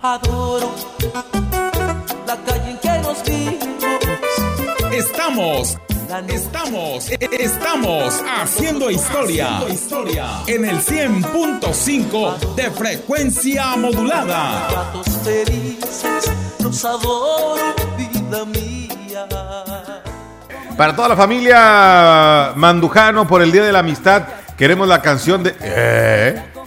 Adoro la calle en que nos vimos. Estamos, estamos, estamos haciendo historia, en el 100.5 de frecuencia modulada. Ratos felices, los adoro, vida mía. Para toda la familia Mandujano por el Día de la Amistad, queremos la canción de... ¿Eh?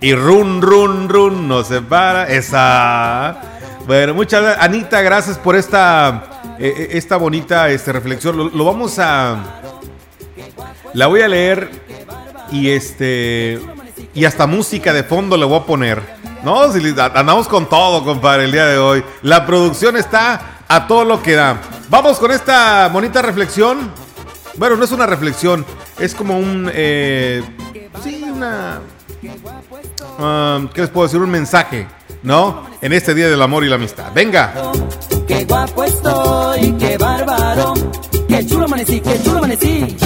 Y run, run, run, no se para. Esa. Bueno, muchas gracias. Anita, gracias por esta, eh, eh, esta bonita este, reflexión. Lo, vamos a. La voy a leer y este. Y hasta música de fondo le voy a poner. No, andamos con todo, compadre, el día de hoy. La producción está a todo lo que da. Vamos con esta bonita reflexión. Bueno, no es una reflexión, es como un. eh, sí, una. Um, ¿Qué les puedo decir? Un mensaje, ¿no? En este día del amor y la amistad. Venga. Qué guapo estoy, qué bárbaro. Qué chulo amanecí, qué chulo amanecí.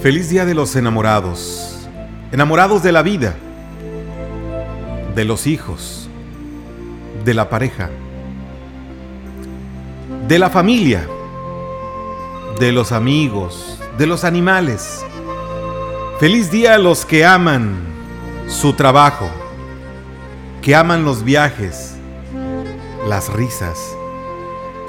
Feliz día de los enamorados. Enamorados de la vida, de los hijos, de la pareja, de la familia, de los amigos, de los animales. Feliz día a los que aman su trabajo, que aman los viajes, las risas.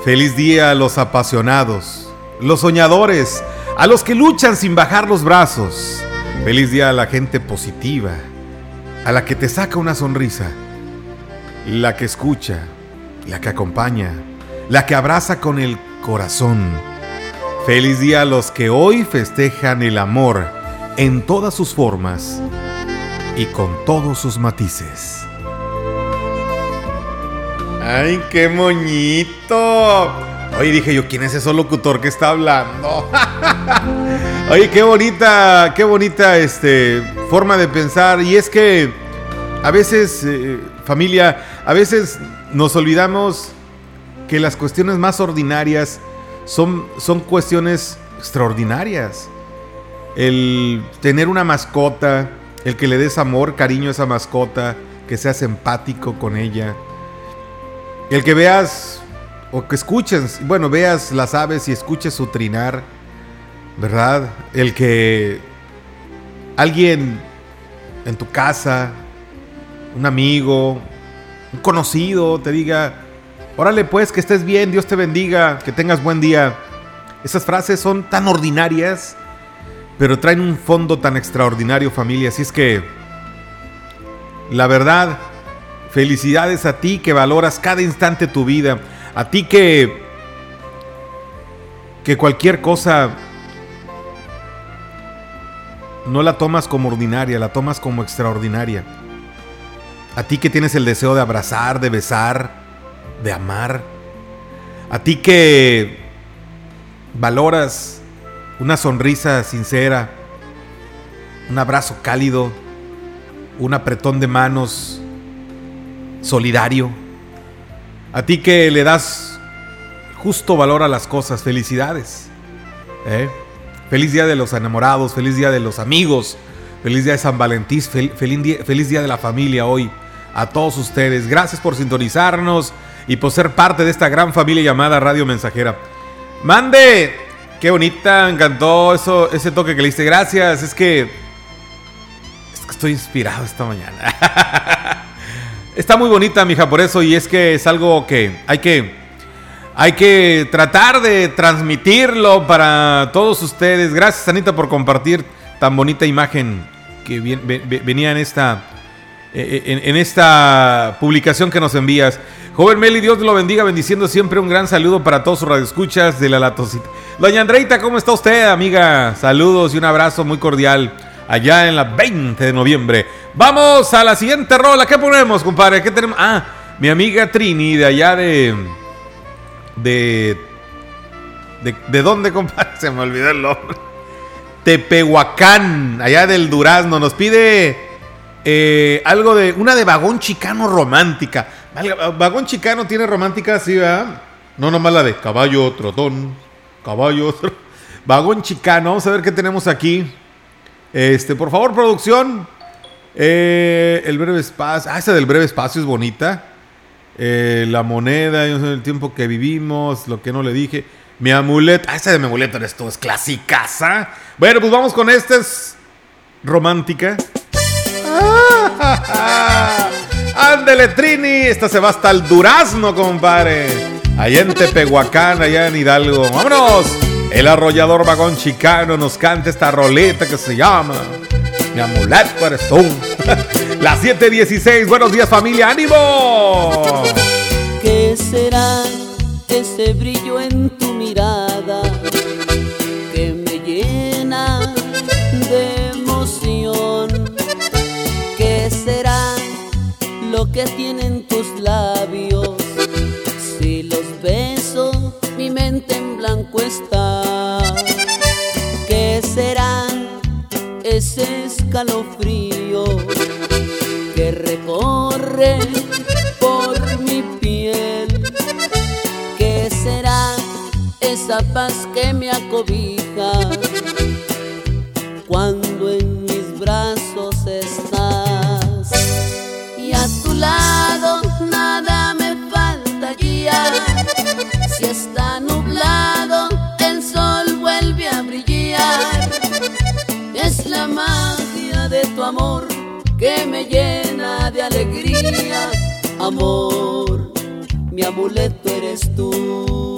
Feliz día a los apasionados, los soñadores, a los que luchan sin bajar los brazos. Feliz día a la gente positiva, a la que te saca una sonrisa, la que escucha, la que acompaña, la que abraza con el corazón. Feliz día a los que hoy festejan el amor en todas sus formas y con todos sus matices. ¡Ay, qué moñito! Oye, dije yo, ¿quién es ese locutor que está hablando? Oye, qué bonita, qué bonita este, forma de pensar. Y es que a veces, eh, familia, a veces nos olvidamos que las cuestiones más ordinarias son, son cuestiones extraordinarias. El tener una mascota, el que le des amor, cariño a esa mascota, que seas empático con ella. El que veas o que escuches, bueno, veas las aves y escuches su trinar, ¿verdad? El que alguien en tu casa, un amigo, un conocido, te diga, órale pues, que estés bien, Dios te bendiga, que tengas buen día. Esas frases son tan ordinarias, pero traen un fondo tan extraordinario, familia. Así es que, la verdad, felicidades a ti que valoras cada instante tu vida. A ti que que cualquier cosa no la tomas como ordinaria, la tomas como extraordinaria. A ti que tienes el deseo de abrazar, de besar, de amar. A ti que valoras una sonrisa sincera, un abrazo cálido, un apretón de manos solidario. A ti que le das justo valor a las cosas, felicidades. ¿eh? Feliz día de los enamorados, feliz día de los amigos, feliz día de San Valentín, fel- feliz, día, feliz día de la familia hoy. A todos ustedes, gracias por sintonizarnos y por ser parte de esta gran familia llamada Radio Mensajera. Mande, qué bonita, encantó eso, ese toque que le diste. Gracias, es que, es que estoy inspirado esta mañana. Está muy bonita, mija, por eso, y es que es algo que hay que, hay que tratar de transmitirlo para todos ustedes. Gracias, Anita, por compartir tan bonita imagen que venía en esta, eh, en, en esta publicación que nos envías. Joven Meli, Dios lo bendiga, bendiciendo siempre un gran saludo para todos sus radioescuchas de la Latosita. Doña Andreita, ¿cómo está usted, amiga? Saludos y un abrazo muy cordial allá en la 20 de noviembre. Vamos a la siguiente rola. ¿Qué ponemos, compadre? ¿Qué tenemos? Ah, mi amiga Trini de allá de. De. ¿De, de dónde, compadre? Se me olvidó el nombre. Tepehuacán, allá del Durazno. Nos pide Eh, algo de. Una de vagón chicano romántica. Vagón chicano tiene romántica, sí, ¿verdad? No nomás la de caballo, trotón, caballo, vagón chicano. Vamos a ver qué tenemos aquí. Este, por favor, producción. Eh, el breve espacio. Ah, esa del breve espacio es bonita. Eh, la moneda, el tiempo que vivimos, lo que no le dije. Mi amuleto. Ah, esa de mi amuleto eres tú, es clásica. Bueno, pues vamos con esta. Es romántica. Ándele, Trini. Esta se va hasta el durazno, compadre. Allá en Tepehuacán, allá en Hidalgo. ¡Vámonos! El arrollador vagón chicano nos canta esta roleta que se llama Mi amuleto eres tú. Las 7:16. Buenos días, familia. ¡Ánimo! ¿Qué será ese brillo en tu mirada que me llena de emoción? ¿Qué será lo que tienen está. ¿Qué será ese escalofrío que recorre por mi piel? ¿Qué será esa paz que me acobija amor que me llena de alegría. Amor, mi amuleto eres tú.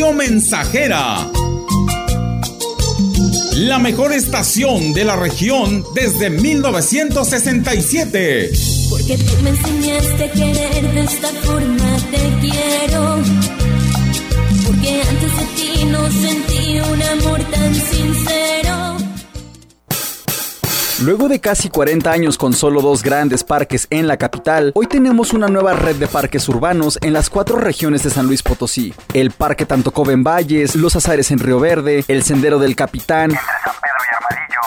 Radio Mensajera. La mejor estación de la región desde 1967. Porque tú me enseñaste a querer de esta forma, te quiero. Porque antes de ti no sentí un amor tan sincero. Luego de casi 40 años con solo dos grandes parques en la capital, hoy tenemos una nueva red de parques urbanos en las cuatro regiones de San Luis Potosí. El Parque Tantocobe en Valles, Los Azares en Río Verde, el Sendero del Capitán,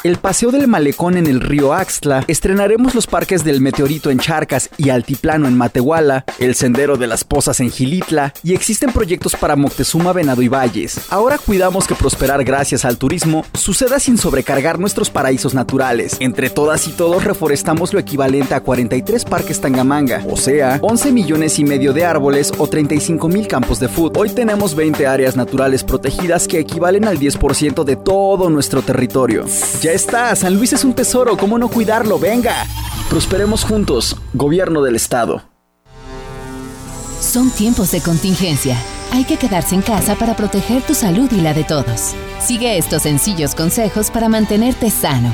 el Paseo del Malecón en el río Axtla, estrenaremos los parques del Meteorito en Charcas y Altiplano en Matehuala, el Sendero de las Pozas en Gilitla, y existen proyectos para Moctezuma, Venado y Valles. Ahora cuidamos que prosperar gracias al turismo suceda sin sobrecargar nuestros paraísos naturales. Entre todas y todos reforestamos lo equivalente a 43 parques Tangamanga, o sea, 11 millones y medio de árboles o 35 mil campos de fútbol. Hoy tenemos 20 áreas naturales protegidas que equivalen al 10% de todo nuestro territorio. Está, San Luis es un tesoro, ¿cómo no cuidarlo? Venga. Prosperemos juntos, gobierno del estado. Son tiempos de contingencia. Hay que quedarse en casa para proteger tu salud y la de todos. Sigue estos sencillos consejos para mantenerte sano.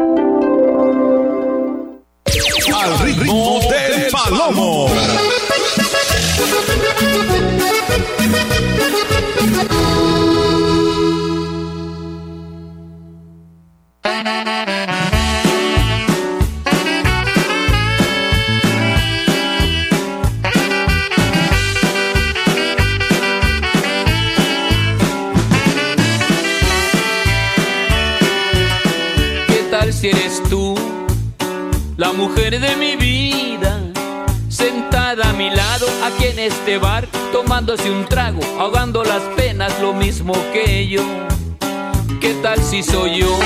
Al ritmo del palomo. En este bar, tomándose un trago, ahogando las penas, lo mismo que yo. ¿Qué tal si soy yo,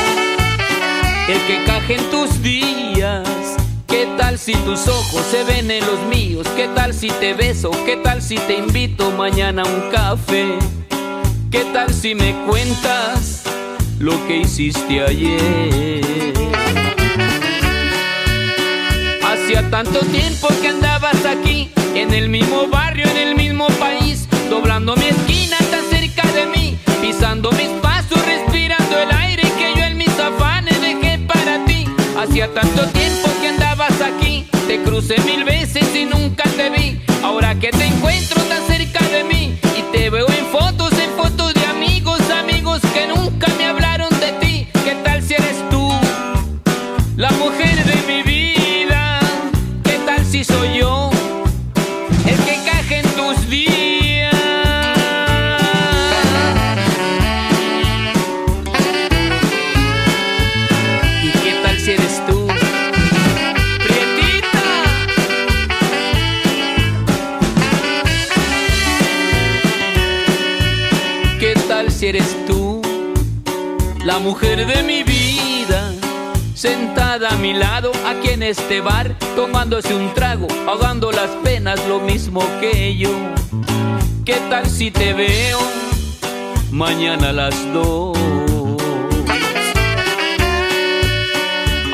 el que caje en tus días? ¿Qué tal si tus ojos se ven en los míos? ¿Qué tal si te beso? ¿Qué tal si te invito mañana a un café? ¿Qué tal si me cuentas lo que hiciste ayer? Hacía tanto tiempo que andabas aquí, en el mismo barrio, en el mismo país, doblando mi esquina tan cerca de mí, pisando mis pasos, respirando el aire que yo en mis afanes dejé para ti. Hacía tanto tiempo que andabas aquí, te crucé mil veces y nunca te vi. Ahora que te encuentro tan cerca la mujer de mi vida? Sentada a mi lado, aquí en este bar, tomándose un trago, ahogando las penas, lo mismo que yo. ¿Qué tal si te veo mañana a las dos?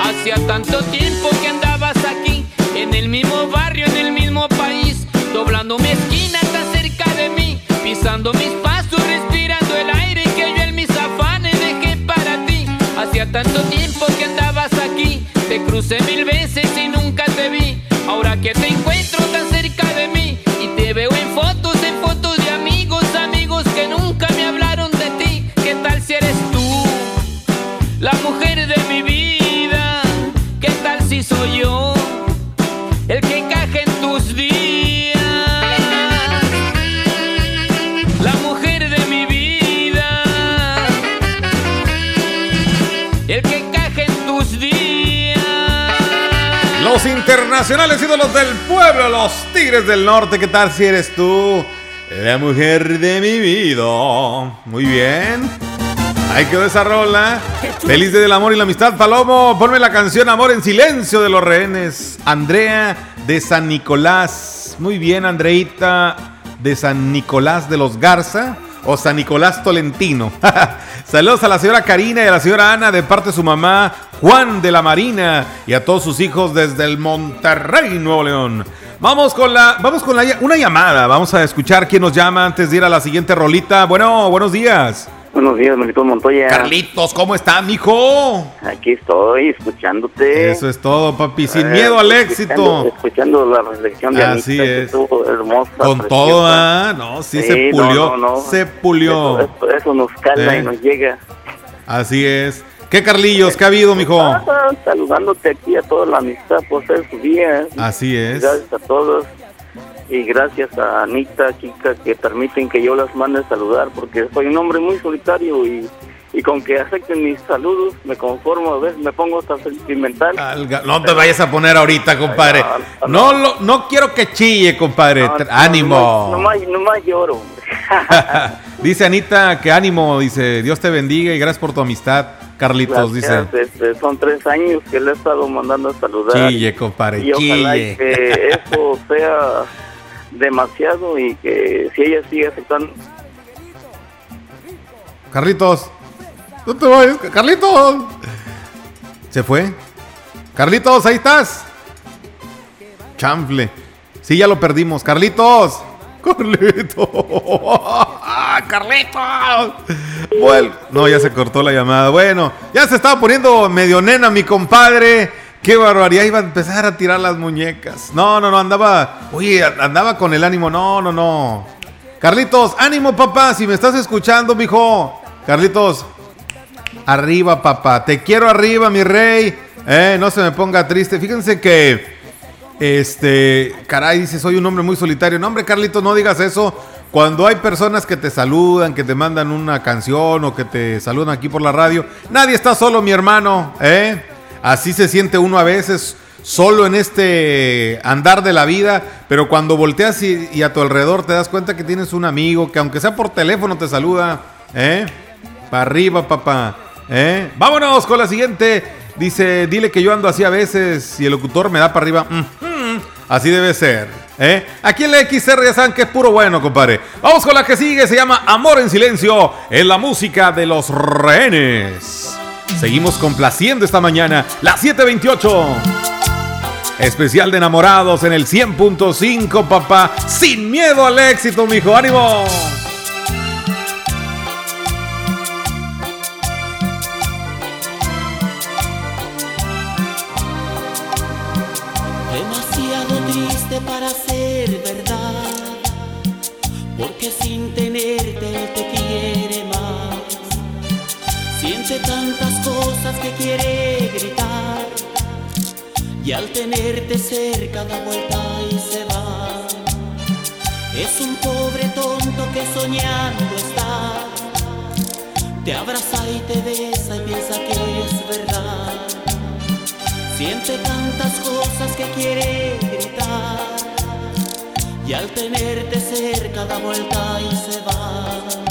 Hacía tanto tiempo que andabas aquí, en el mismo barrio, en el mismo país, doblando mi esquina tan cerca de mí, pisando mis pasos, tanto tiempo que andabas aquí, te crucé mil veces y nunca te vi. Ahora que te encuentro tan cerca internacionales ídolos del pueblo, los Tigres del Norte. ¿Qué tal si eres tú? La mujer de mi vida. Muy bien. Ahí quedó esa rola. Feliz del amor y la amistad, Palomo. Ponme la canción Amor en silencio de los rehenes. Andrea de San Nicolás. Muy bien, Andreita de San Nicolás de los Garza. O San Nicolás Tolentino. Saludos a la señora Karina y a la señora Ana de parte de su mamá Juan de la Marina y a todos sus hijos desde el Monterrey, Nuevo León. Vamos con la, vamos con la, una llamada. Vamos a escuchar quién nos llama antes de ir a la siguiente rolita. Bueno, buenos días. Buenos días, Melitón Montoya. Carlitos, ¿cómo estás, mijo? Aquí estoy, escuchándote. Eso es todo, papi. Sin miedo al éxito. Escuchando la reflexión de Así Anita, es. hermosa. Con preciosa. todo, ¿ah? No, sí, se Sí, pulió. no, no, no. Se pulió. Eso, eso- eso nos calma Eh. y nos llega. Así es. ¿Qué, Carlillos? ¿Qué ha habido, mijo? Ah, saludándote aquí a toda la amistad por ser su día. Así es. Gracias a todos. Y gracias a Anita, Kika, que permiten que yo las mande a saludar, porque soy un hombre muy solitario y, y con que acepten mis saludos me conformo, a veces me pongo hasta sentimental. Alga- No te vayas a poner ahorita, compadre. No, lo- no quiero que chille, compadre. No, no, ánimo. Nomás, nomás lloro. dice Anita que ánimo, dice Dios te bendiga y gracias por tu amistad, Carlitos, Gracias, este, son tres años que le he estado mandando a dice. saludar. Chille, compadre, y ojalá y chille. que eso sea demasiado y que si ella sigue aceptando Carlitos, no te vayas, Carlitos. ¿Se fue? Carlitos, ahí estás. Chanfle. Sí, ya lo perdimos. Carlitos. Carlitos. ¡Ah, Carlitos. Vuel- No, ya se cortó la llamada. Bueno, ya se estaba poniendo medio nena mi compadre. Qué barbaridad, iba a empezar a tirar las muñecas. No, no, no, andaba. Oye, andaba con el ánimo. No, no, no. Carlitos, ánimo, papá. Si me estás escuchando, mijo. Carlitos, arriba, papá. Te quiero arriba, mi rey. Eh, no se me ponga triste. Fíjense que. Este, caray, dice, soy un hombre muy solitario. No, hombre, Carlitos, no digas eso. Cuando hay personas que te saludan, que te mandan una canción o que te saludan aquí por la radio, nadie está solo, mi hermano, ¿eh? Así se siente uno a veces solo en este andar de la vida, pero cuando volteas y, a tu alrededor te das cuenta que tienes un amigo que aunque sea por teléfono te saluda, ¿eh? Para arriba, papá, ¿eh? Vámonos con la siguiente. Dice, dile que yo ando así a veces y el locutor me da para arriba. Ujú, Así debe ser. ¿eh? Aquí en la XR ya saben que es puro bueno, compadre. Vamos con la que sigue, se llama Amor en Silencio, en la música de los rehenes. Seguimos complaciendo esta mañana, las 7.28. Especial de enamorados en el 100.5, papá. Sin miedo al éxito, mijo. ¡Ánimo! Demasiado triste para ser verdad, porque sin tenerte él te quiere más. Siente tantas cosas que quiere gritar, y al tenerte cerca da vuelta y se va. Es un pobre tonto que soñando está, te abraza y te besa y piensa que es verdad. Siente tantas cosas que quiere gritar y al tenerte cerca da vuelta y se va.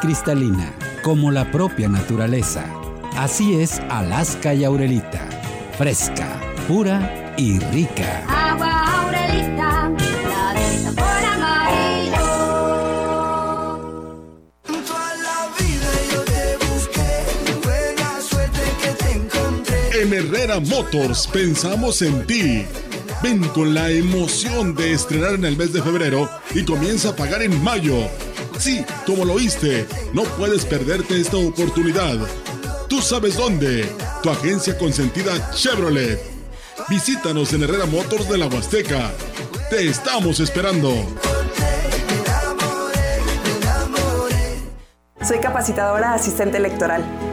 Cristalina, como la propia naturaleza. Así es Alaska y Aurelita. Fresca, pura y rica. Agua Aurelita, la tinta por amarillo. En Herrera Motors pensamos en ti. Ven con la emoción de estrenar en el mes de febrero y comienza a pagar en mayo. Sí, como lo oíste, no puedes perderte esta oportunidad. Tú sabes dónde. Tu agencia consentida Chevrolet. Visítanos en Herrera Motors de la Huasteca. Te estamos esperando. Soy capacitadora asistente electoral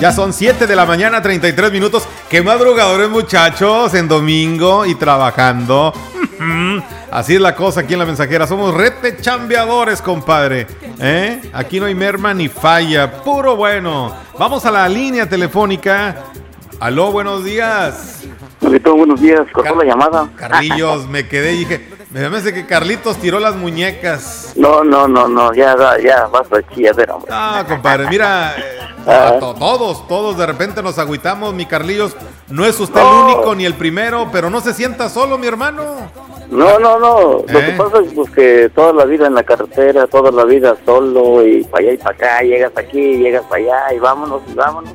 Ya son 7 de la mañana, 33 minutos. Qué madrugadores, muchachos, en domingo y trabajando. Así es la cosa aquí en la mensajera. Somos rete chambeadores, compadre. ¿Eh? Aquí no hay merma ni falla. Puro bueno. Vamos a la línea telefónica. Aló, buenos días. Carlitos, buenos días. Cortó la llamada. Carlillos, me quedé y dije, me parece que Carlitos tiró las muñecas. No, no, no, no, ya, ya, basta de chilladera, hombre. Ah, compadre, mira, eh, a to- todos, todos de repente nos agüitamos, mi Carlillos. No es usted el único ni el primero, pero no se sienta solo, mi hermano. No, no, no. Lo que ¿Eh? pasa es pues, que toda la vida en la carretera, toda la vida solo y para allá y para acá, llegas aquí, llegas para allá y vámonos y vámonos.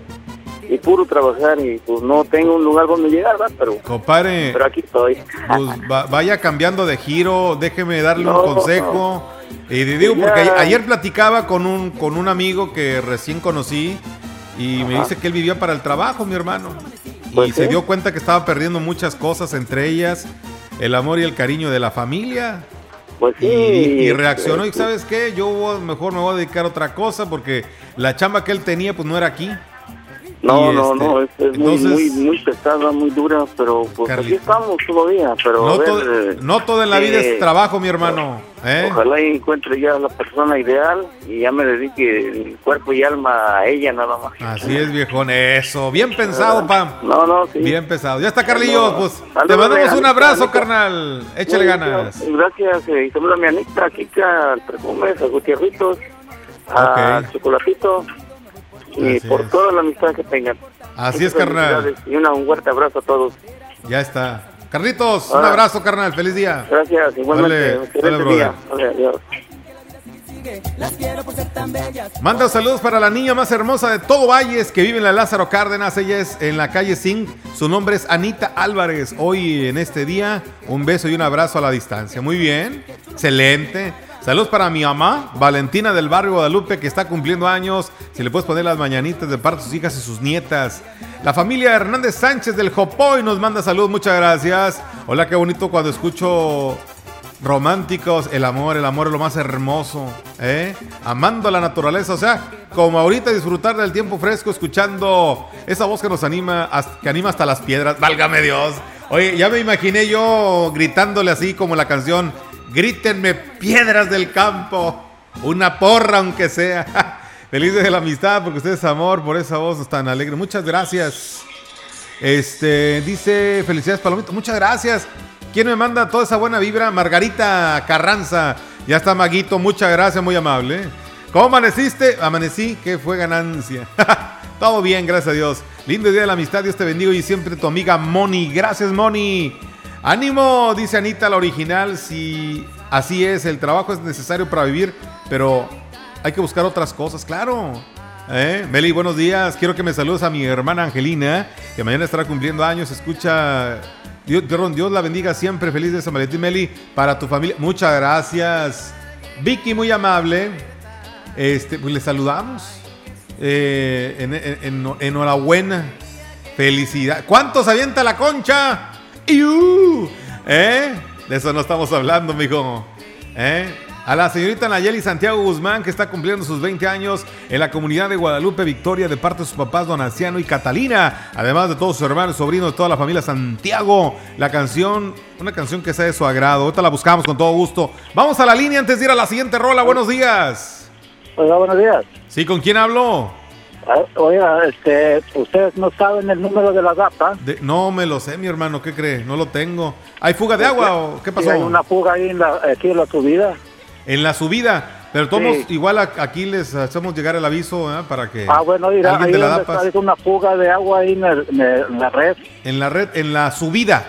Y puro trabajar y pues no tengo un lugar donde llegar, ¿verdad? Pero, Compadre, pero aquí estoy. pues, va- vaya cambiando de giro, déjeme darle No, un consejo. Y le digo, porque ayer, ayer platicaba con un, con un amigo que recién conocí y me Ajá. dice que él vivía para el trabajo, mi hermano. Y Pues se sí. dio cuenta que estaba perdiendo muchas cosas, entre ellas el amor y el cariño de la familia. Pues sí. Y, y este, reaccionó y ¿sabes qué? Yo mejor me voy a dedicar a otra cosa porque la chamba que él tenía pues no era aquí. No, Y, no, este, no, es, es muy, entonces- muy, muy pesada, muy dura, pero pues aquí estamos todavía, pero No, a ver, to- eh, no todo en la vida eh, es trabajo, mi hermano. ¿eh? Ojalá encuentre ya la persona ideal y ya me dedique cuerpo y alma a ella nada más. Así es, viejón. Eso. Bien pensado, Pam. No, no, sí. Bien pensado. Ya está, Carlillos. No, Pues te mandamos un abrazo, Anita. carnal. Échale ganas. Gracias, eh, y saluda a mi Anita, a Kika, al Perfumes, a Gutierritos, a. Chocolatito y Así por es. toda la amistad que tengan. Así es, carnal. Y una, un fuerte abrazo a todos. Ya está. Carlitos, un Ah. abrazo, carnal. Feliz día. Gracias, igualmente. Excelente día. Vale, adiós. Manda saludos para la niña más hermosa de todo Valles que vive en la Lázaro Cárdenas. Ella es en la calle Zinc. Su nombre es Anita Álvarez. Hoy en este día, un beso y un abrazo a la distancia. Muy bien. Excelente. Saludos para mi mamá, Valentina del barrio Guadalupe, que está cumpliendo años. Si le puedes poner las mañanitas de parte de sus hijas y sus nietas. La familia Hernández Sánchez del Jopoy nos manda saludos, muchas gracias. Hola, qué bonito cuando escucho románticos, el amor, el amor es lo más hermoso, ¿eh? Amando la naturaleza, o sea, como ahorita disfrutar del tiempo fresco escuchando esa voz que nos anima, que anima hasta las piedras, válgame Dios. Oye, ya me imaginé yo gritándole así como la canción, grítenme piedras del campo, una porra aunque sea. Felices de la amistad porque usted es amor por esa voz tan alegre. Muchas gracias. Este, dice, felicidades Palomito, muchas gracias. ¿Quién me manda toda esa buena vibra? Margarita Carranza. Ya está Maguito, muchas gracias, muy amable. ¿Cómo amaneciste? Amanecí, que fue ganancia. Todo bien, gracias a Dios. Lindo día de la amistad, Dios te bendiga y siempre tu amiga Moni. Gracias, Moni. Ánimo, dice Anita, la original. Si así es, el trabajo es necesario para vivir, pero hay que buscar otras cosas, claro. ¿Eh? Meli, buenos días. Quiero que me saludes a mi hermana Angelina, que mañana estará cumpliendo años. Escucha Dios, Dios la bendiga siempre. Feliz de San Valentín, Meli. Para tu familia. Muchas gracias. Vicky, muy amable. Este, pues le saludamos. Eh, enhorabuena. Felicidad. ¿Cuántos avienta la concha? ¿Eh? De eso no estamos hablando, mijo. ¿Eh? A la señorita Nayeli Santiago Guzmán, que está cumpliendo sus 20 años en la comunidad de Guadalupe Victoria, de parte de sus papás Don Anciano y Catalina, además de todos sus hermanos, sobrinos, de toda la familia Santiago. La canción, una canción que sea de su agrado. Ahorita la buscamos con todo gusto. Vamos a la línea antes de ir a la siguiente rola. Buenos días. Hola, buenos días. Sí, ¿con quién hablo? Ah, oiga, este, ¿ustedes no saben el número de la DAPA? no me lo sé, mi hermano, ¿qué cree? No lo tengo. ¿Hay fuga de agua o qué pasó? hay una fuga ahí en la, aquí en la subida en la subida. Pero todos igual aquí les hacemos llegar el aviso para que ah, bueno, irá, ahí de la está una fuga de agua ahí en, la red. En la red, en la subida.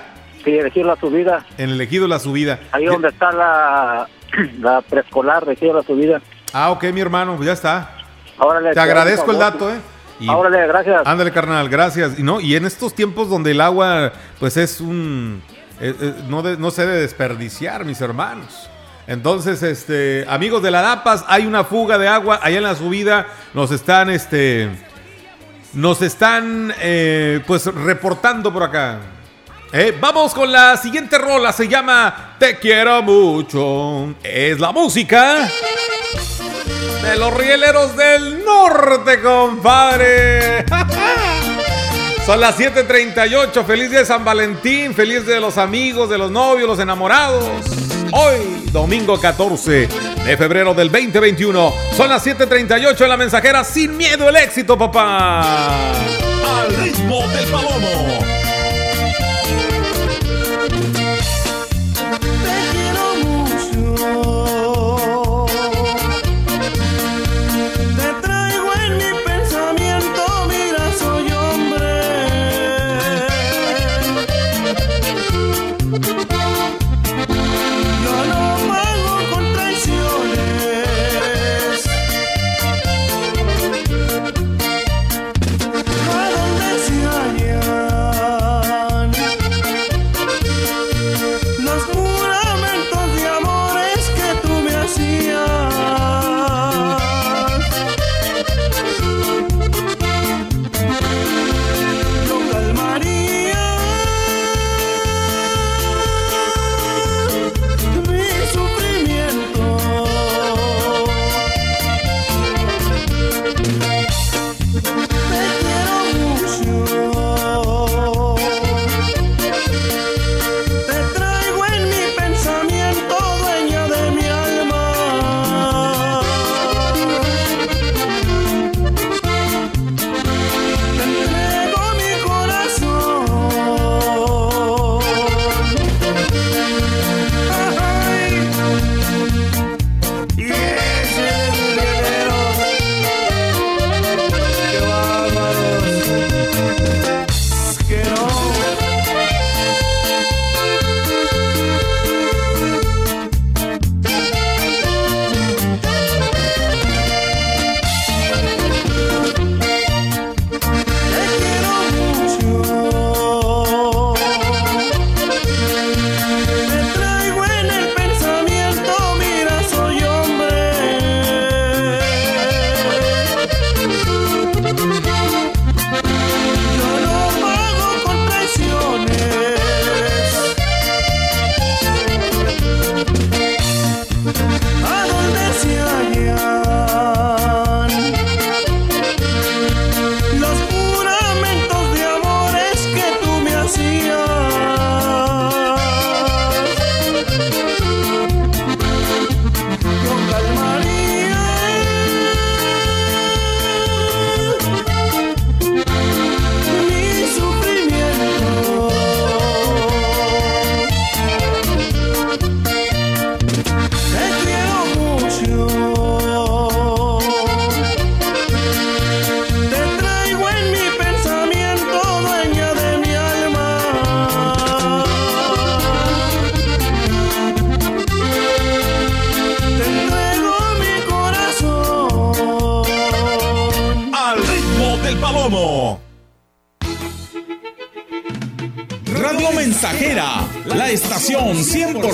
Sí, elegido la subida. En el elegido la subida. Ahí donde está la, la preescolar, elegido la subida. Ah, ok, mi hermano, pues ya está. Te agradezco el dato, ¿eh? Y, gracias. Ándale, carnal, gracias. Y no, y en estos tiempos donde el agua, pues es un, eh, eh, no, no se debe desperdiciar, mis hermanos. Entonces, este, amigos de la DAPAS, hay una fuga de agua allá en la subida. Nos están, este, nos están, eh, pues, reportando por acá. Eh, vamos con la siguiente rola. Se llama Te quiero mucho. Es la música de los rieleros del norte, compadre. Son las 7:38. Feliz día de San Valentín. Feliz día de los amigos, de los novios, los enamorados. Hoy, domingo 14 de febrero del 2021, son las 7:38 en la mensajera. Sin miedo el éxito, papá. Al ritmo del palomo. Palomo.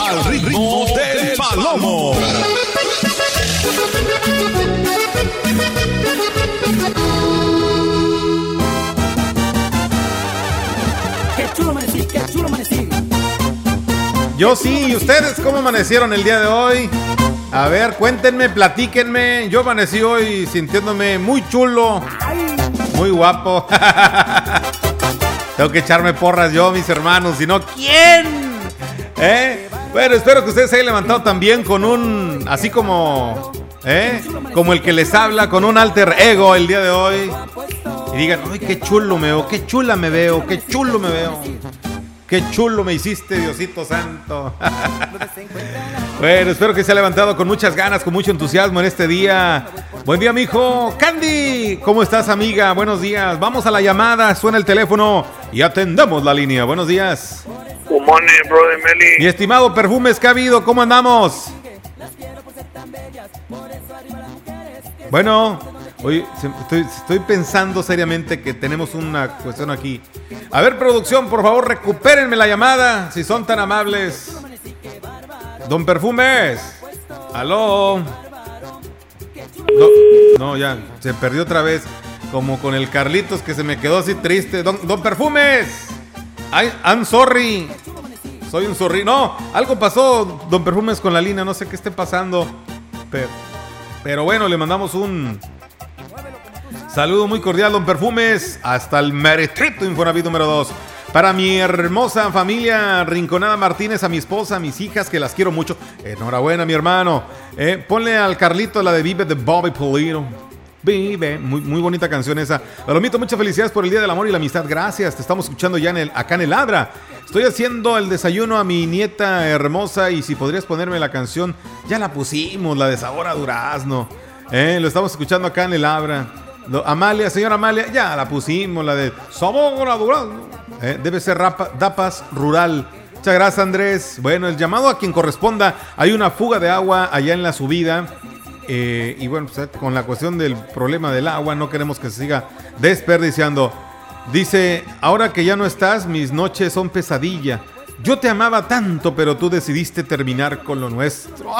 Al ritmo del palomo. Qué chulo amanecí, qué chulo amanecí. Yo sí, ¿y ustedes cómo amanecieron el día de hoy? A ver, cuéntenme, platíquenme. Yo amanecí hoy sintiéndome muy chulo, muy guapo. Tengo que echarme porras yo, mis hermanos, si no, ¿quién? ¿Eh? Bueno, espero que ustedes se hayan levantado también con un, así como, ¿eh? Como el que les habla, con un alter ego el día de hoy. Y digan, ¡ay, qué chulo me veo! ¡Qué chula me veo! ¡Qué chulo me veo! ¡Qué chulo me hiciste, Diosito Santo! bueno, espero que se haya levantado con muchas ganas, con mucho entusiasmo en este día. Buen día, mijo. Candy, ¿cómo estás, amiga? Buenos días. Vamos a la llamada, suena el teléfono y atendamos la línea. Buenos días. Humone, estimado Perfumes, ¿qué ha habido? ¿Cómo andamos? Bueno, estoy, estoy pensando seriamente que tenemos una cuestión aquí. A ver, producción, por favor, recupérenme la llamada, si son tan amables. Don Perfumes. Aló. No, no, ya, se perdió otra vez. Como con el Carlitos que se me quedó así triste. Don, don Perfumes. I, I'm sorry. Soy un zorri. No, algo pasó, don Perfumes, con la línea. No sé qué esté pasando. Pero, pero bueno, le mandamos un saludo muy cordial, don Perfumes. Hasta el Meretrito Infonavit número 2. Para mi hermosa familia Rinconada Martínez, a mi esposa, a mis hijas, que las quiero mucho. Enhorabuena, mi hermano. Eh, ponle al Carlito la de Vive de Bobby Pulido. Vive, muy, muy bonita canción esa. Palomito, muchas felicidades por el Día del Amor y la Amistad. Gracias, te estamos escuchando ya en acá en el Abra. Estoy haciendo el desayuno a mi nieta hermosa y si podrías ponerme la canción, ya la pusimos, la de Sabor a Durazno. Eh, lo estamos escuchando acá en el Abra. Amalia, señora Amalia, ya la pusimos, la de Sabor a Durazno. Eh, debe ser Rapa- Dapas Rural. Muchas gracias, Andrés. Bueno, el llamado a quien corresponda. Hay una fuga de agua allá en la subida. Eh, y bueno, pues, con la cuestión del problema del agua, no queremos que se siga desperdiciando. Dice, ahora que ya no estás, mis noches son pesadilla. Yo te amaba tanto, pero tú decidiste terminar con lo nuestro.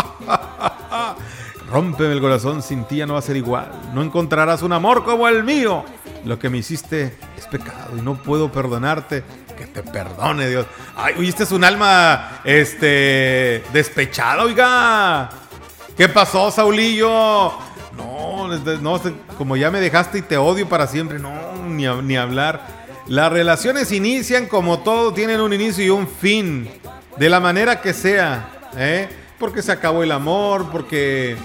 Rómpeme el corazón, sin ti ya no va a ser igual. No encontrarás un amor como el mío. Lo que me hiciste es pecado y no puedo perdonarte. Que te perdone, Dios. Ay, oye, este es un alma, este, despechada, oiga. ¿Qué pasó, Saulillo? No, no, como ya me dejaste y te odio para siempre. No, ni, ni hablar. Las relaciones inician como todo, tienen un inicio y un fin. De la manera que sea. ¿eh? Porque se acabó el amor, porque...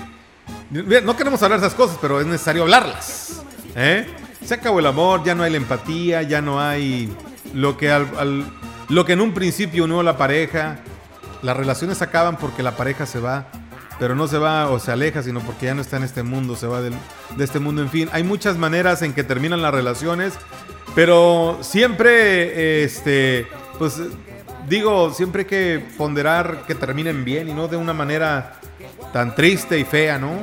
No queremos hablar esas cosas, pero es necesario hablarlas. ¿eh? Se acabó el amor, ya no hay la empatía, ya no hay lo que lo que en un principio unió a la pareja. Las relaciones acaban porque la pareja se va, pero no se va o se aleja, sino porque ya no está en este mundo, se va de este mundo. En fin, hay muchas maneras en que terminan las relaciones, pero siempre, este, pues digo, siempre hay que ponderar que terminen bien y no de una manera tan triste y fea, ¿no?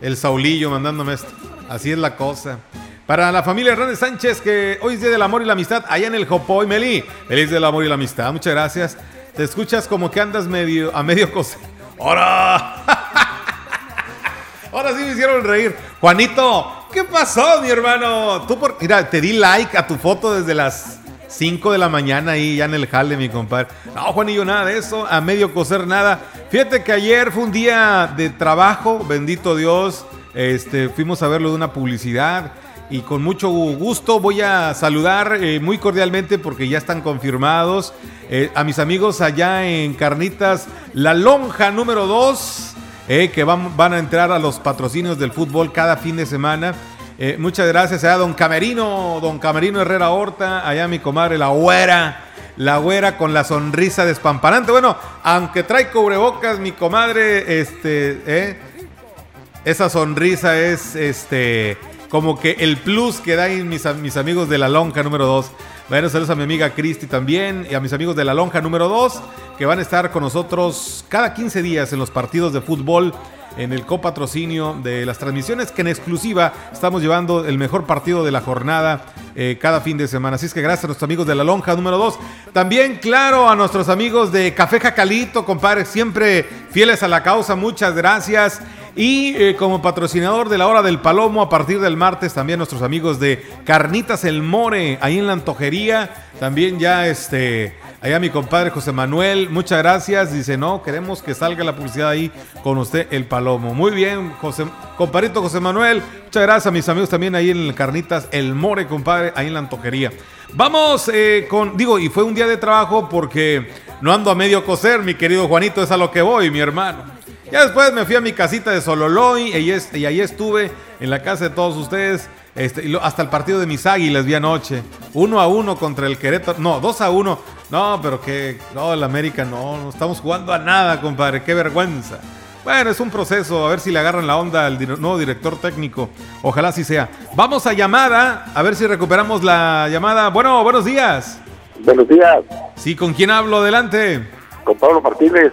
El Saulillo mandándome esto. Así es la cosa. Para la familia Hernández Sánchez, que hoy es Día del Amor y la Amistad, allá en el Jopoy, Meli. Feliz del Amor y la Amistad. Muchas gracias. Te escuchas como que andas medio, a medio coser. ¡Ahora! Ahora sí me hicieron reír. Juanito, ¿qué pasó, mi hermano? Tú por... Mira, te di like a tu foto desde las 5 de la mañana ahí ya en el jale, mi compadre. No, Juanillo, nada de eso. A medio coser nada. Fíjate que ayer fue un día de trabajo, bendito Dios. Este, fuimos a verlo de una publicidad. Y con mucho gusto voy a saludar eh, muy cordialmente porque ya están confirmados eh, a mis amigos allá en Carnitas, la lonja número 2, eh, que van, van a entrar a los patrocinios del fútbol cada fin de semana. Muchas gracias a don Camerino, don Camerino Herrera Horta, allá mi comadre, la güera, la güera con la sonrisa despampanante. Bueno, aunque trae cubrebocas, mi comadre, este, esa sonrisa es este como que el plus que dan mis, mis amigos de la lonja número 2. Bueno, saludos a mi amiga Cristi también y a mis amigos de la lonja número 2 que van a estar con nosotros cada 15 días en los partidos de fútbol en el copatrocinio de las transmisiones que en exclusiva estamos llevando el mejor partido de la jornada eh, cada fin de semana. Así es que gracias a nuestros amigos de la lonja número 2. También, claro, a nuestros amigos de Café Jacalito, compadre, siempre fieles a la causa. Muchas gracias. Y eh, como patrocinador de la hora del palomo, a partir del martes, también nuestros amigos de Carnitas El More, ahí en la antojería. También ya este, allá mi compadre José Manuel, muchas gracias. Dice, no, queremos que salga la publicidad ahí con usted, el palomo. Muy bien, José, compadrito José Manuel. Muchas gracias a mis amigos también ahí en Carnitas El More, compadre, ahí en la antojería. Vamos eh, con, digo, y fue un día de trabajo porque no ando a medio coser, mi querido Juanito, es a lo que voy, mi hermano. Ya después me fui a mi casita de Sololoy y, ahí- y ahí estuve en la casa de todos ustedes. Este, hasta el partido de mis águilas vi anoche. Uno a uno contra el Querétaro. No, dos a uno. No, pero que. No, el América no. No estamos jugando a nada, compadre. Qué vergüenza. Bueno, es un proceso. A ver si le agarran la onda al dir- nuevo director técnico. Ojalá así sea. Vamos a llamada. A ver si recuperamos la llamada. Bueno, buenos días. Buenos días, Sí, ¿con quién hablo? Adelante. con Pablo Martínez,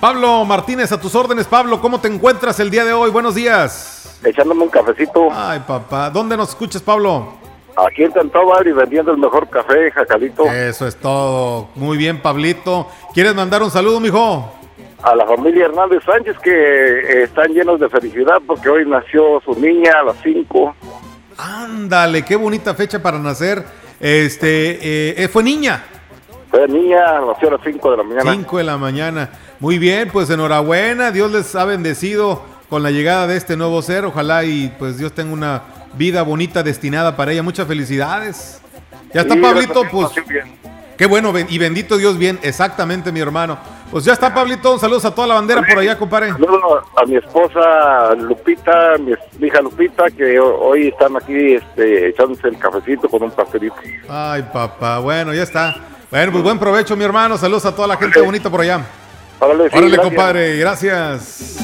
Pablo Martínez, a tus órdenes, Pablo. ¿Cómo te encuentras el día de hoy? Buenos días. echándome un cafecito Ay, papá. ¿Dónde nos escuchas, Pablo? aquí en Tantóbal y vendiendo el mejor café, Jacalito, Eso es todo. Muy bien, Pablito. ¿Quieres mandar un saludo, mijo? a la familia Hernández Sánchez que eh, están llenos de felicidad porque hoy nació su niña a las 5. Ándale, qué bonita fecha para nacer. Este, eh, eh, fue niña. Fue niña, nació a las 5 de la mañana. 5 de la mañana. Muy bien, pues enhorabuena. Dios les ha bendecido con la llegada de este nuevo ser. Ojalá y pues Dios tenga una vida bonita destinada para ella. Muchas felicidades. Ya está, Sí, Pablito, pues. Qué bueno, y bendito Dios, bien, exactamente, mi hermano. Pues ya está, Pablito. Saludos a toda la bandera por allá, compadre. Saludo a mi esposa Lupita, mi, hija Lupita, que ho- hoy están aquí este, echándose el cafecito con un pastelito. Ay, papá. Bueno, ya está. Bueno, pues buen provecho, mi hermano. Saludos a toda la gente bonita por allá. Órale, sí, Órale, gracias. compadre. Gracias.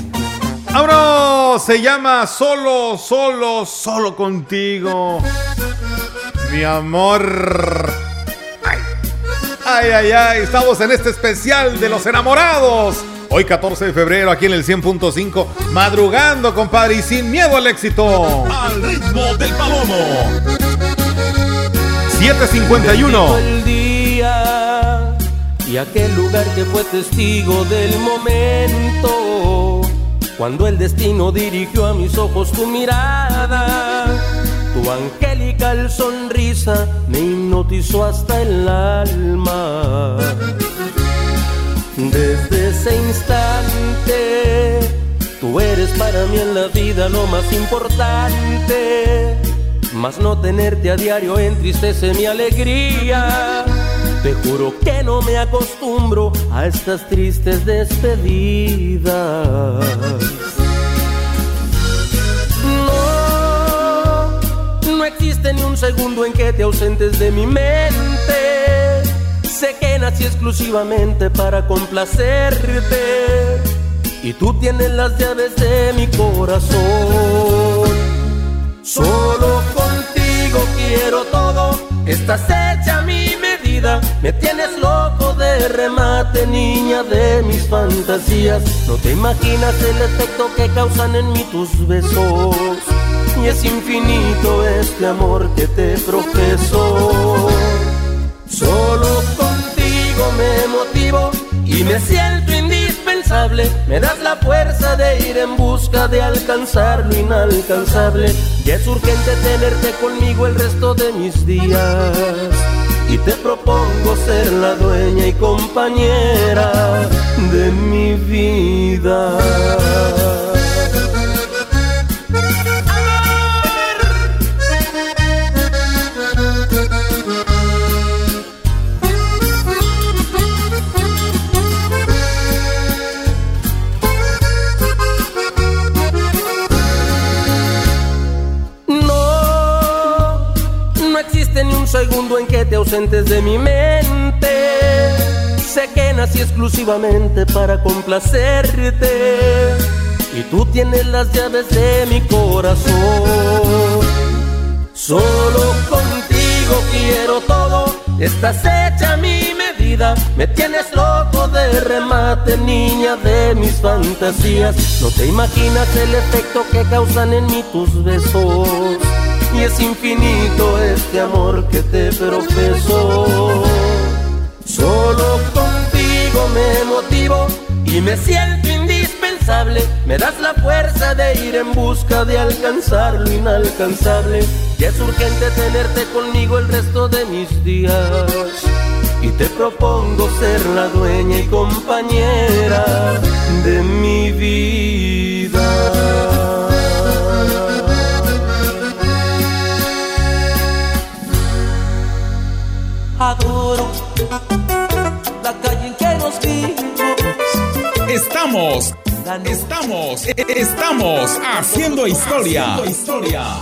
¡Vámonos! Se llama Solo, Solo, Solo Contigo. Mi amor. Ay. Ay, ay, ay. Estamos en este especial de los enamorados. Hoy 14 de febrero aquí en el 100.5. Madrugando, compadre, y sin miedo al éxito. Al ritmo del palomo. 751. Y aquel lugar que fue testigo del momento cuando el destino dirigió a mis ojos tu mirada tu angelical sonrisa me hipnotizó hasta el alma. Desde ese instante tú eres para mí en la vida lo más importante mas no tenerte a diario entristece mi alegría. Te juro que no me acostumbro a estas tristes despedidas. No, no existe ni un segundo en que te ausentes de mi mente. Sé que nací exclusivamente para complacerte y tú tienes las llaves de mi corazón. Solo quiero todo, estás hecha mi medida, me tienes loco de remate, niña de mis fantasías. No te imaginas el efecto que causan en mí tus besos, y es infinito este amor que te profeso. Solo contigo me motivo y me siento indispensable. Me das la fuerza de ir en busca de alcanzar lo inalcanzable. Y es urgente tenerte conmigo el resto de mis días. Y te propongo ser la dueña y compañera de mi vida. Ausentes de mi mente. Sé que nací exclusivamente para complacerte. Y tú tienes las llaves de mi corazón. Solo contigo quiero todo. Estás hecha mi medida. Me tienes loco de remate, niña de mis fantasías. No te imaginas el efecto que causan en mí tus besos. Y es infinito este amor que te profeso. Solo contigo me motivo y me siento indispensable. Me das la fuerza de ir en busca de alcanzar lo inalcanzable. Y es urgente tenerte conmigo el resto de mis días. Y te propongo ser la dueña y compañera de mi vida. Adoro la calle en que nos vimos. Estamos, estamos, estamos haciendo historia,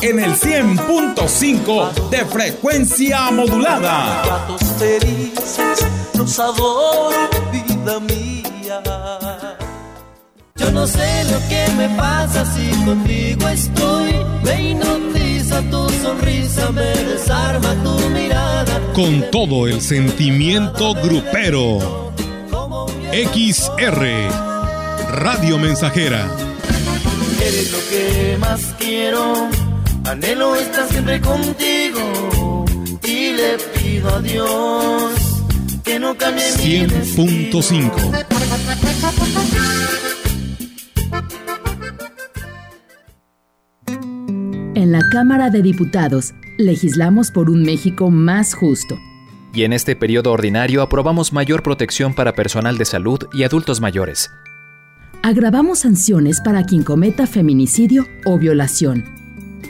en el 100.5 de frecuencia modulada. Ratos felices, los adoro, vida mía. Yo no sé lo que me pasa si contigo estoy. Me tu sonrisa, me desarma tu mirada. Con todo el sentimiento grupero. XR Radio Mensajera. Eres lo que más quiero. Anhelo estar siempre contigo. Y le pido a Dios que no cambie mi 100.5 En la Cámara de Diputados, legislamos por un México más justo. Y en este periodo ordinario aprobamos mayor protección para personal de salud y adultos mayores. Agravamos sanciones para quien cometa feminicidio o violación.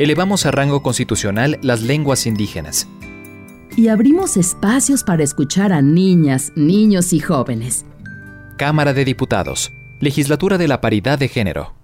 Elevamos a rango constitucional las lenguas indígenas. Y abrimos espacios para escuchar a niñas, niños y jóvenes. Cámara de Diputados. Legislatura de la Paridad de Género.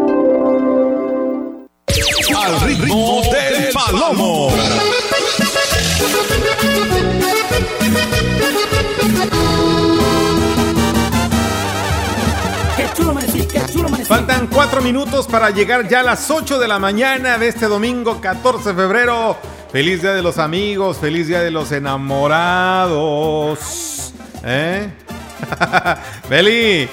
Al ritmo del palomo. Faltan cuatro minutos para llegar ya a las 8 de la mañana de este domingo 14 de febrero. Feliz Día de los Amigos, feliz Día de los Enamorados. ¿Eh? Beli,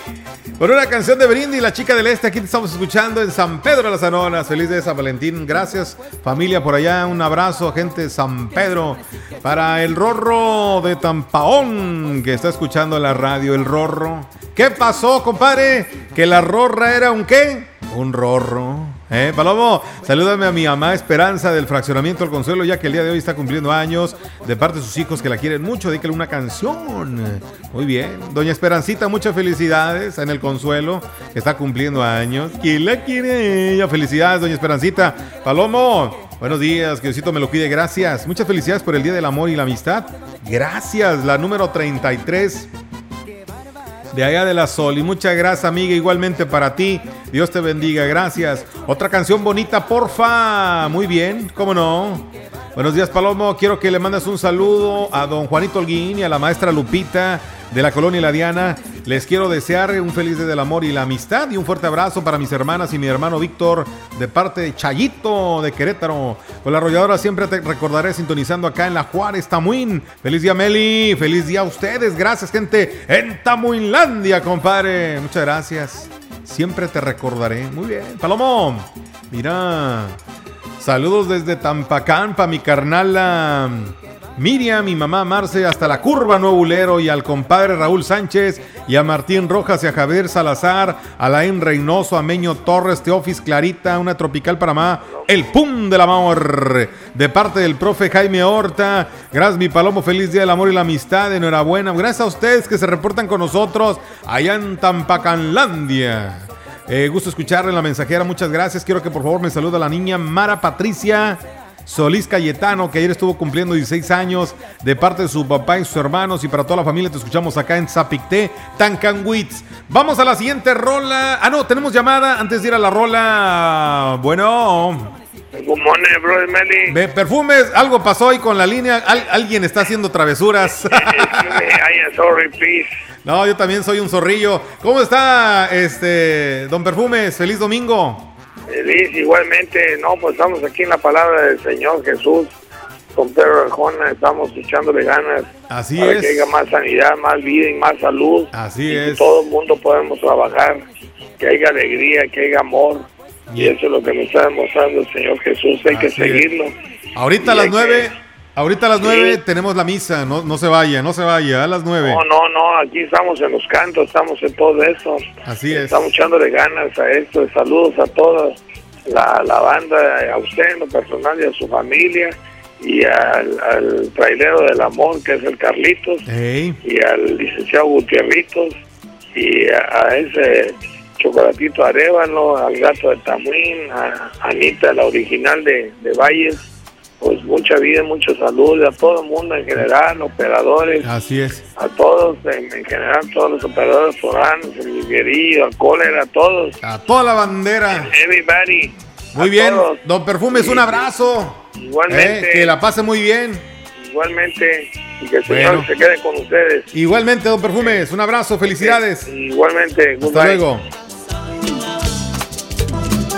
por una canción de Brindy, la chica del este, aquí te estamos escuchando en San Pedro de las Anonas. Feliz de San Valentín. Gracias, familia, por allá. Un abrazo, gente San Pedro. Para el Rorro de Tampaón, que está escuchando la radio, el Rorro. ¿Qué pasó, compadre? Que la Rorra era un qué? Un Rorro. ¿Eh, Palomo? Salúdame a mi mamá Esperanza del Fraccionamiento del Consuelo, ya que el día de hoy está cumpliendo años, de parte de sus hijos que la quieren mucho. Dígale una canción. Muy bien. Doña Esperancita, muchas felicidades en el Consuelo, que está cumpliendo años. ¿Quién la quiere ella? Felicidades, Doña Esperancita. Palomo, buenos días, que Diosito me lo cuide. Gracias. Muchas felicidades por el Día del Amor y la Amistad. Gracias, la número 33 de allá de la Sol. Y muchas gracias, amiga, igualmente para ti. Dios te bendiga, gracias. Otra canción bonita, porfa. Muy bien, ¿cómo no? Buenos días, Palomo. Quiero que le mandes un saludo a don Juanito Holguín y a la maestra Lupita de la colonia La Diana. Les quiero desear un feliz día del amor y la amistad y un fuerte abrazo para mis hermanas y mi hermano Víctor de parte de Chayito de Querétaro. Con la arrolladora siempre te recordaré sintonizando acá en la Juárez, Tamuín. Feliz día, Meli. Feliz día a ustedes. Gracias, gente, en Tamuinlandia, compadre. Muchas gracias. Siempre te recordaré. Muy bien. Palomón. Mira. Saludos desde Tampacán para mi carnala. Miriam, mi mamá Marce, hasta la curva Nuevo Ulero y al compadre Raúl Sánchez y a Martín Rojas y a Javier Salazar, a Laín Reynoso, a Meño Torres, Teofis Clarita, una tropical para más, el pum del amor, de parte del profe Jaime Horta. Gracias, mi palomo, feliz día del amor y la amistad, enhorabuena. Gracias a ustedes que se reportan con nosotros allá en Tampacanlandia. Eh, gusto escucharle en la mensajera, muchas gracias. Quiero que por favor me saluda la niña Mara Patricia. Solís Cayetano, que ayer estuvo cumpliendo 16 años de parte de su papá y sus hermanos y para toda la familia te escuchamos acá en Zapicté, Tancanwitz. Vamos a la siguiente rola. Ah, no, tenemos llamada antes de ir a la rola. Bueno. Perfumes, algo pasó ahí con la línea. alguien está haciendo travesuras. no, yo también soy un zorrillo. ¿Cómo está, este, don Perfumes? Feliz domingo. Feliz, igualmente, no, pues estamos aquí en la palabra del Señor Jesús, con Pedro Arjona, estamos echándole ganas. Así para es. que haya más sanidad, más vida y más salud. Así es. Que todo el mundo podemos trabajar, que haya alegría, que haya amor. Y eso es lo que nos está demostrando el Señor Jesús, hay que seguirlo. Ahorita a las nueve... Ahorita a las nueve tenemos la misa, no, no se vaya, no se vaya, a las nueve. No, no, no, aquí estamos en los cantos, estamos en todo eso. Así es. Estamos echándole ganas a esto, saludos a toda la, la banda, a usted en lo personal y a su familia, y al, al trailero del amor que es el Carlitos, y al licenciado Gutierritos, y a, ese chocolatito Arevalo, al gato de Tamuín, a Anita, la original de, de Valles pues mucha vida, mucha salud a todo el mundo en general, operadores. Así es. A todos, en, general, todos los operadores foranos, el liguerío, al cólera, a todos. A toda la bandera. Everybody. Muy bien. Don Perfumes, un abrazo. Igualmente. Eh, que la pase muy bien. Igualmente. Y que el Señor se quede con ustedes. Igualmente, don Perfumes. Un abrazo. Felicidades. igualmente. Hasta luego.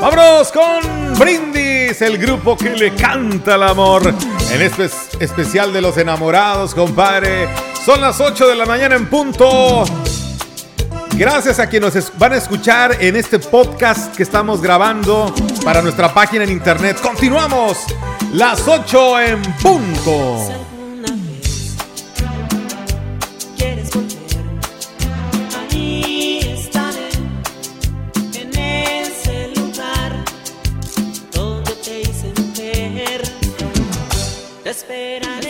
Vámonos con Brindis, el grupo que le canta el amor. En este especial de los enamorados, compadre. Son las 8 de la mañana en punto. Gracias a quienes van a escuchar en este podcast que estamos grabando para nuestra página en internet. Continuamos. Las 8 en punto. Esperaré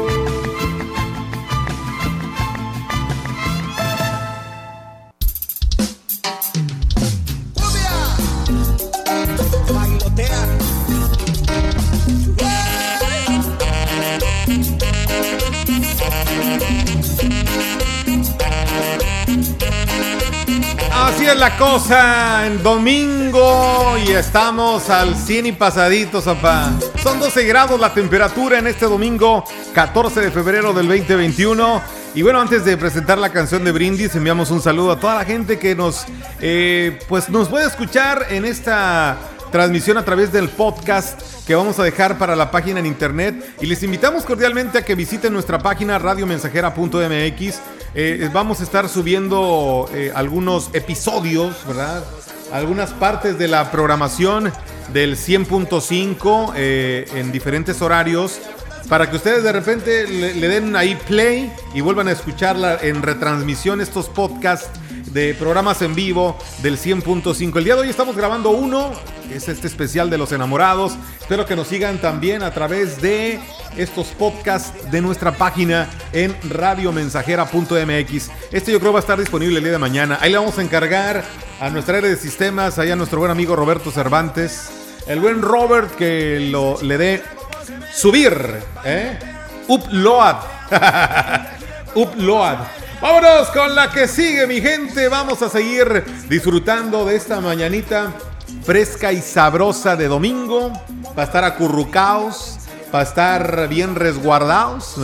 La cosa en domingo y estamos al 100 y pasaditos, papá. Son 12 grados la temperatura en este domingo 14 de febrero del 2021. Y bueno, antes de presentar la canción de Brindis, enviamos un saludo a toda la gente que nos, eh, pues nos puede escuchar en esta transmisión a través del podcast que vamos a dejar para la página en internet y les invitamos cordialmente a que visiten nuestra página radiomensajera.mx. Eh, vamos a estar subiendo eh, algunos episodios, ¿verdad? Algunas partes de la programación del 100.5 eh, en diferentes horarios para que ustedes de repente le, den ahí play y vuelvan a escucharla en retransmisión estos podcasts de programas en vivo del 100.5. El día de hoy estamos grabando uno, es este especial de los enamorados. Espero que nos sigan también a través de estos podcasts de nuestra página en radiomensajera.mx. Este yo creo va a estar disponible el día de mañana. Ahí le vamos a encargar a nuestra área de sistemas, allá a nuestro buen amigo Roberto Cervantes. El buen Robert que lo, le dé subir, ¿eh? Upload. Upload Vámonos con la que sigue, mi gente. Vamos a seguir disfrutando de esta mañanita fresca y sabrosa de domingo. Para estar acurrucados, para estar bien resguardados.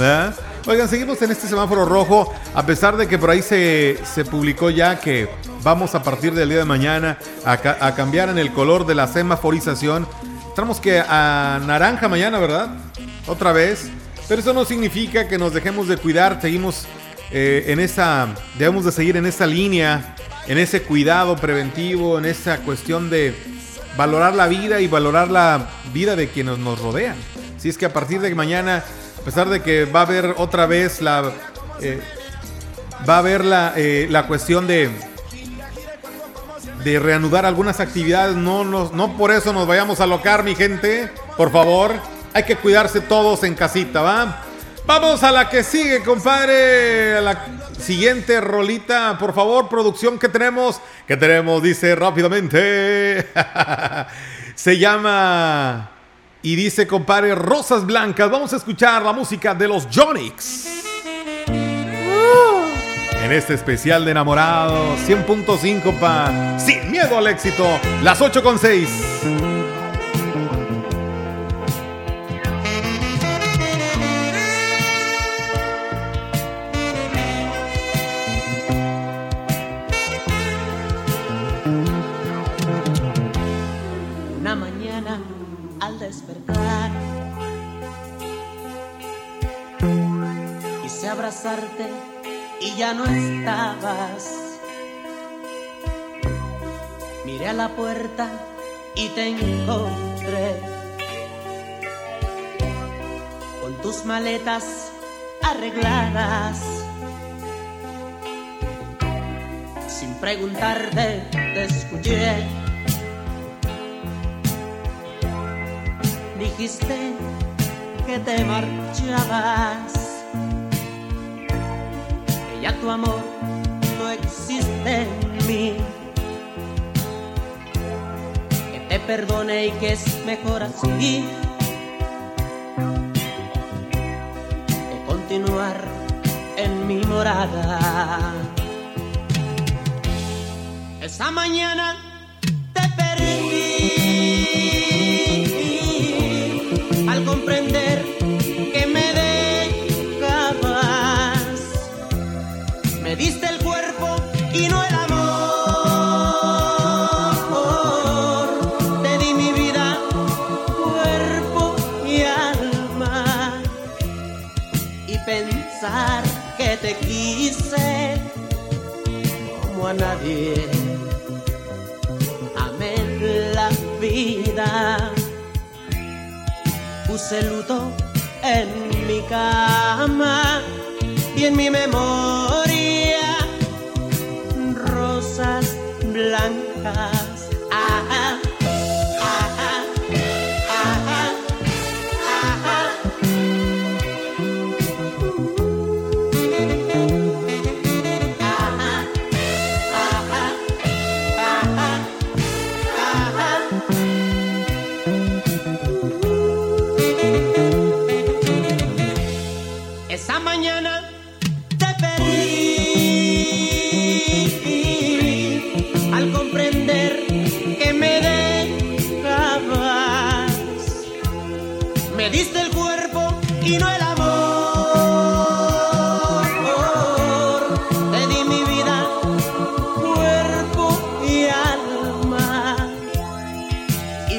Oigan, seguimos en este semáforo rojo, a pesar de que por ahí se, se publicó ya que vamos a partir del día de mañana a, a cambiar en el color de la semaforización. Estamos que a naranja mañana, ¿verdad? Otra vez. Pero eso no significa que nos dejemos de cuidar, seguimos eh, en esa, debemos de seguir en esa línea, en ese cuidado preventivo, en esa cuestión de valorar la vida y valorar la vida de quienes nos rodean. Si es que a partir de mañana, a pesar de que va a haber otra vez la, eh, va a haber la, eh, la cuestión de, reanudar algunas actividades, no, no, no por eso nos vayamos a locar, mi gente, por favor. Hay que cuidarse todos en casita, ¿va? Vamos a la que sigue, compadre. A la siguiente rolita, por favor, producción que tenemos. Que tenemos, dice rápidamente. Se llama y dice, compadre, Rosas Blancas. Vamos a escuchar la música de los Jonix en este especial de enamorados 100.5 pa Sin miedo al éxito, las 8 con 6. Una mañana al despertar quise abrazarte y ya no estabas. Miré a la puerta y te encontré con tus maletas arregladas. Sin preguntarte, te escuché. Dijiste que te marchabas, ya tu amor no existe en mí. Que te perdone y que es mejor así. Que continuar en mi morada. Esa mañana te perdí al comprender Puse luto en mi cama y en mi memoria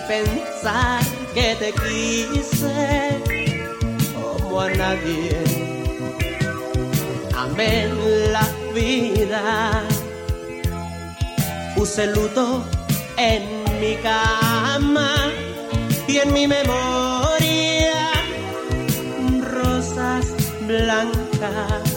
pensar que te quise como a nadie. Amé la vida. Puse luto en mi cama y en mi memoria rosas blancas.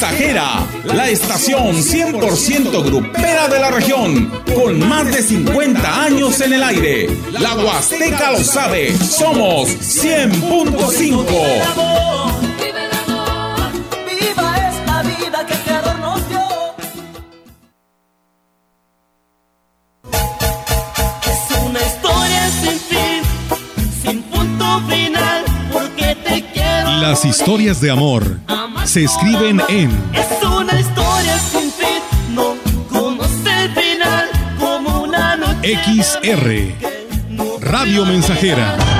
Mensajera, la estación 100% grupera de la región, con más de 50 años en el aire. La Huasteca lo sabe, somos 100.5. Viva esta vida que el Creador nos dio. Es una historia sin fin, sin punto final, porque te quiero. Las historias de amor se escriben en Es una historia sin fin, no conoce el final, como una noche. XR, Radio Mensajera.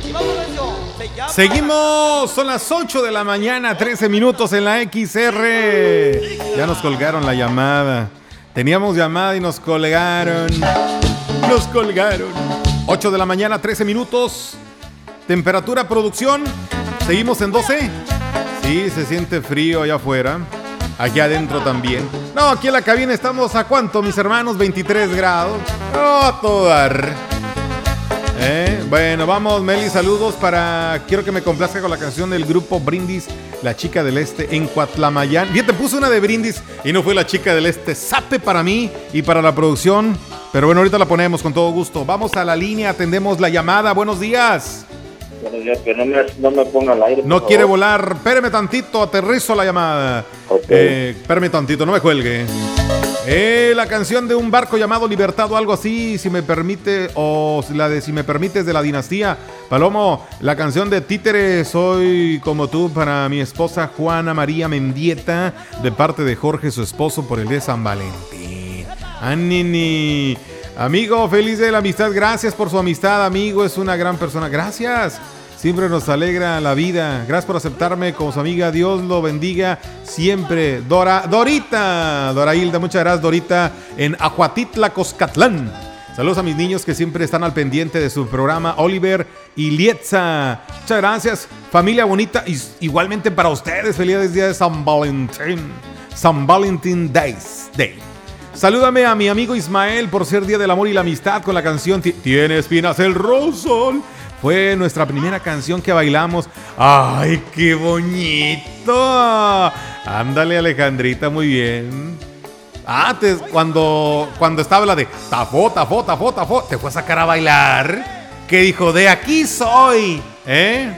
Seguimos, son las 8 de la mañana, 13 minutos en la XR. Ya nos colgaron la llamada. Teníamos llamada y nos colgaron. Nos colgaron. 8 de la mañana, 13 minutos. Temperatura, producción. Seguimos en 12. Sí, se siente frío allá afuera. Aquí adentro también. No, aquí en la cabina estamos a cuánto, mis hermanos? 23 grados. Oh, a. ¿Eh? Bueno, vamos, Meli, saludos para. Quiero que me complazca con la canción del grupo Brindis, La Chica del Este, en Cuatlamayán. Bien, te puse una de Brindis y no fue La Chica del Este. Sape para mí y para la producción. Pero bueno, ahorita la ponemos con todo gusto. Vamos a la línea, atendemos la llamada. Buenos días. Buenos días, que no me, no me ponga al aire. No quiere volar. Espérame tantito, aterrizo la llamada. Ok. Eh, espérame tantito, no me cuelgue. Eh, la canción de un barco llamado Libertad o algo así, si me permite, o la de Si me permites de la dinastía. Palomo, la canción de Títere, Soy como tú para mi esposa Juana María Mendieta, de parte de Jorge, su esposo, por el de San Valentín. Anini. Amigo, feliz de la amistad, gracias por su amistad, amigo, es una gran persona, gracias. Siempre nos alegra la vida. Gracias por aceptarme como su amiga. Dios lo bendiga siempre. Dora, Dorita, Dora Hilda, muchas gracias, Dorita, en Acuatitla, Coscatlán. Saludos a mis niños que siempre están al pendiente de su programa, Oliver y Lietza. Muchas gracias, familia bonita. Y igualmente para ustedes, feliz día de San Valentín. San Valentín Days Day. Salúdame a mi amigo Ismael por ser Día del Amor y la Amistad con la canción Tiene espinas el rosón. Fue nuestra primera canción que bailamos. ¡Ay, qué bonito! Ándale, Alejandrita, muy bien. Te- cuando, cuando estaba la de tafó, tafó, tafó, tafó, te fue a sacar a bailar. Que dijo, de aquí soy. ¿Eh?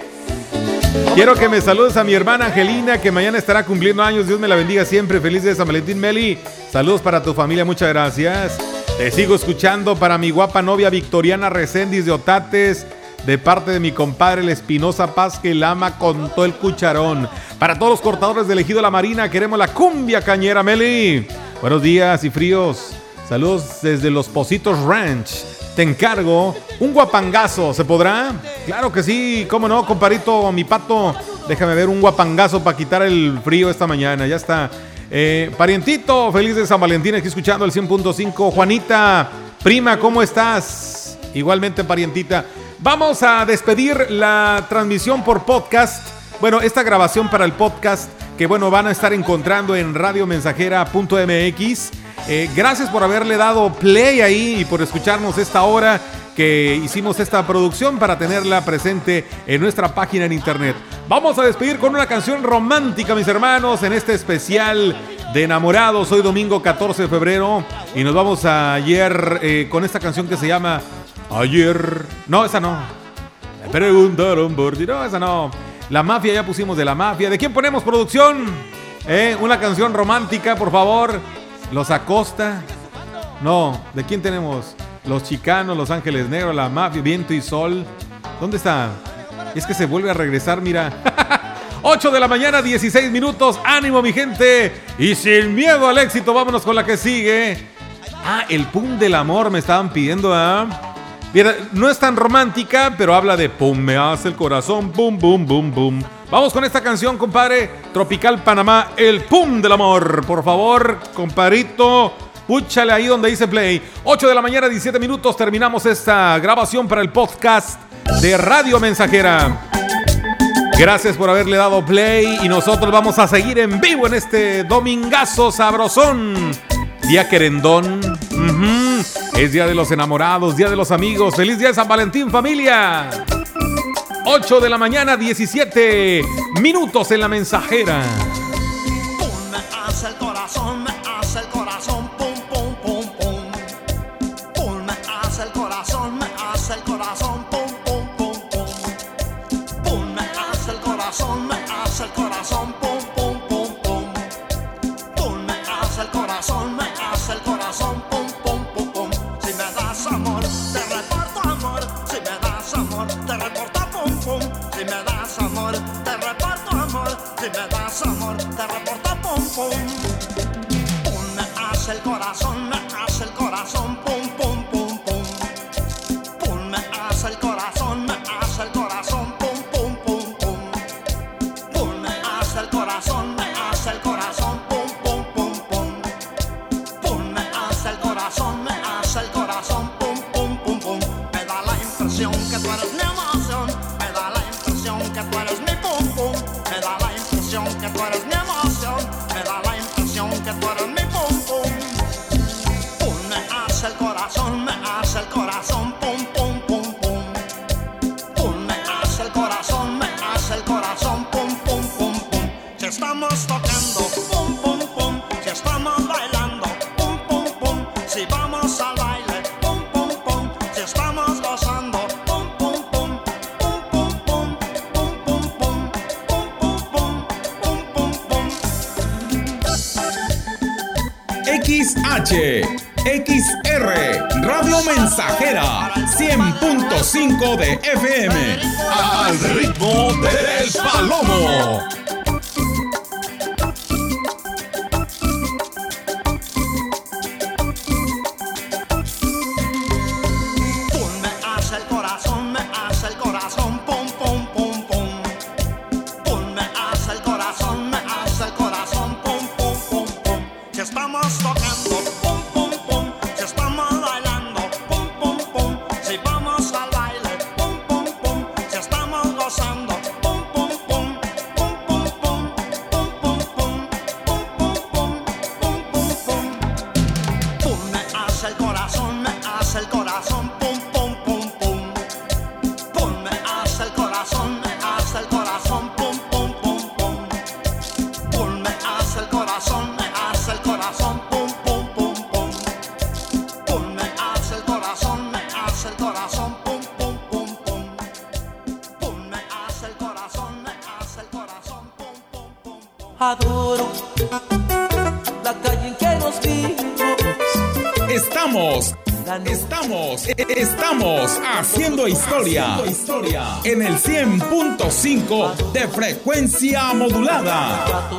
Quiero que me saludes a mi hermana Angelina, que mañana estará cumpliendo años. Dios me la bendiga siempre. Feliz de San Valentín, Meli. Saludos para tu familia, muchas gracias. Te sigo escuchando para mi guapa novia Victoriana Recendis de Otates, de parte de mi compadre el Espinosa Paz, que la ama con todo el cucharón. Para todos los cortadores de Ejido La Marina, queremos la cumbia cañera, Meli. Buenos días y fríos. Saludos desde Los Positos Ranch. Te encargo un guapangazo, ¿se podrá? Claro que sí, cómo no, comparito, mi pato. Déjame ver un guapangazo para quitar el frío esta mañana, ya está. Eh, parientito, feliz de San Valentín, aquí escuchando el 100.5. Juanita, prima, ¿cómo estás? Igualmente, parientita. Vamos a despedir la transmisión por podcast. Bueno, esta grabación para el podcast que bueno, van a estar encontrando en radiomensajera.mx. Eh, gracias por haberle dado play ahí y por escucharnos esta hora que hicimos esta producción para tenerla presente en nuestra página en internet. Vamos a despedir con una canción romántica, mis hermanos, en este especial de enamorados. Hoy domingo 14 de febrero y nos vamos ayer eh, con esta canción que se llama Ayer. No, esa no. Me preguntaron por ti. No, esa no. La mafia, ya pusimos de la mafia. ¿De quién ponemos producción? ¿Eh? Una canción romántica, por favor. Los Acosta. No, ¿de quién tenemos? Los Chicanos, Los Ángeles Negros, La Mafia, Viento y Sol. ¿Dónde está? Es que se vuelve a regresar, mira. 8 de la mañana, 16 minutos. Ánimo, mi gente. Y sin miedo al éxito, vámonos con la que sigue. Ah, el pum del amor me estaban pidiendo, ¿ah? Mira, no es tan romántica, pero habla de pum, me hace el corazón, pum, bum, bum, bum. Vamos con esta canción, compadre. Tropical Panamá, el pum del amor. Por favor, compadrito, púchale ahí donde dice play. 8 de la mañana, 17 minutos. Terminamos esta grabación para el podcast de Radio Mensajera. Gracias por haberle dado play y nosotros vamos a seguir en vivo en este domingazo sabrosón. Día querendón. Es Día de los Enamorados, Día de los Amigos. ¡Feliz Día de San Valentín, familia! 8 de la mañana, 17 minutos en la mensajera. Corazón el corazón. corazón hasta el corazón. 105.5 de FM. Al ritmo del Palomo. Historia. Historia. En el 100.5 de frecuencia modulada.